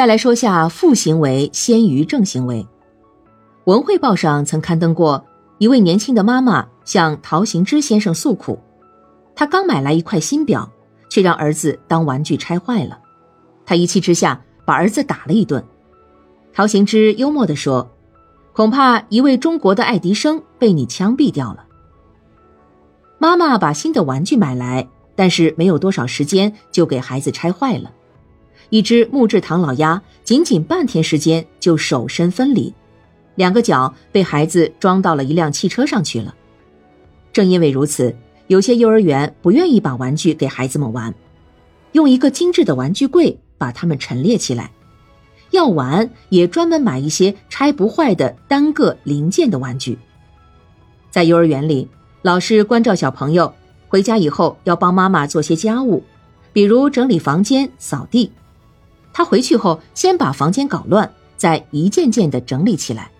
再来说下负行为先于正行为。文汇报上曾刊登过一位年轻的妈妈向陶行知先生诉苦，她刚买来一块新表，却让儿子当玩具拆坏了，她一气之下把儿子打了一顿。陶行知幽默地说：“恐怕一位中国的爱迪生被你枪毙掉了。”妈妈把新的玩具买来，但是没有多少时间就给孩子拆坏了。一只木质唐老鸭，仅仅半天时间就手身分离，两个脚被孩子装到了一辆汽车上去了。正因为如此，有些幼儿园不愿意把玩具给孩子们玩，用一个精致的玩具柜把它们陈列起来。要玩也专门买一些拆不坏的单个零件的玩具。在幼儿园里。老师关照小朋友，回家以后要帮妈妈做些家务，比如整理房间、扫地。他回去后先把房间搞乱，再一件件的整理起来。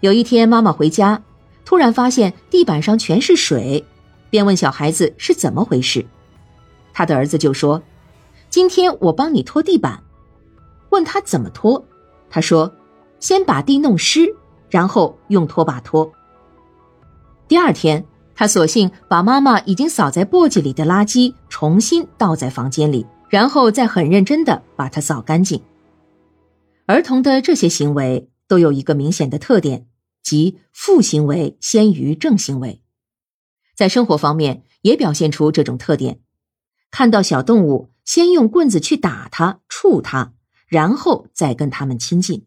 有一天，妈妈回家，突然发现地板上全是水，便问小孩子是怎么回事。他的儿子就说：“今天我帮你拖地板。”问他怎么拖，他说：“先把地弄湿，然后用拖把拖。”第二天，他索性把妈妈已经扫在簸箕里的垃圾重新倒在房间里，然后再很认真的把它扫干净。儿童的这些行为都有一个明显的特点，即负行为先于正行为。在生活方面也表现出这种特点。看到小动物，先用棍子去打它、触它，然后再跟它们亲近。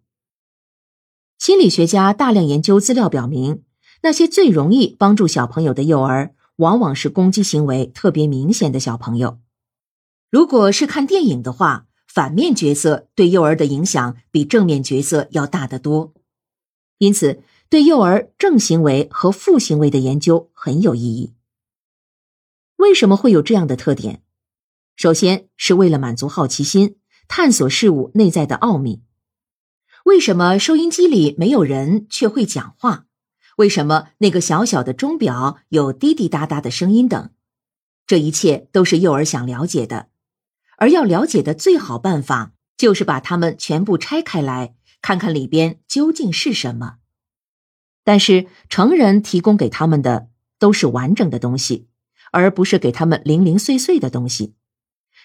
心理学家大量研究资料表明。那些最容易帮助小朋友的幼儿，往往是攻击行为特别明显的小朋友。如果是看电影的话，反面角色对幼儿的影响比正面角色要大得多。因此，对幼儿正行为和负行为的研究很有意义。为什么会有这样的特点？首先是为了满足好奇心，探索事物内在的奥秘。为什么收音机里没有人却会讲话？为什么那个小小的钟表有滴滴答答的声音等？这一切都是幼儿想了解的，而要了解的最好办法就是把它们全部拆开来，看看里边究竟是什么。但是成人提供给他们的都是完整的东西，而不是给他们零零碎碎的东西。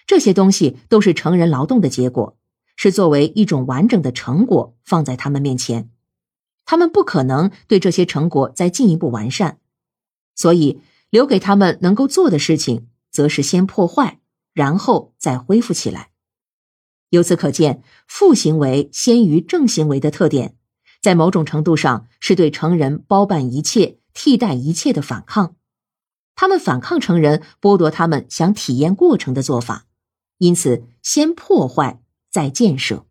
这些东西都是成人劳动的结果，是作为一种完整的成果放在他们面前。他们不可能对这些成果再进一步完善，所以留给他们能够做的事情，则是先破坏，然后再恢复起来。由此可见，负行为先于正行为的特点，在某种程度上是对成人包办一切、替代一切的反抗。他们反抗成人剥夺他们想体验过程的做法，因此先破坏再建设。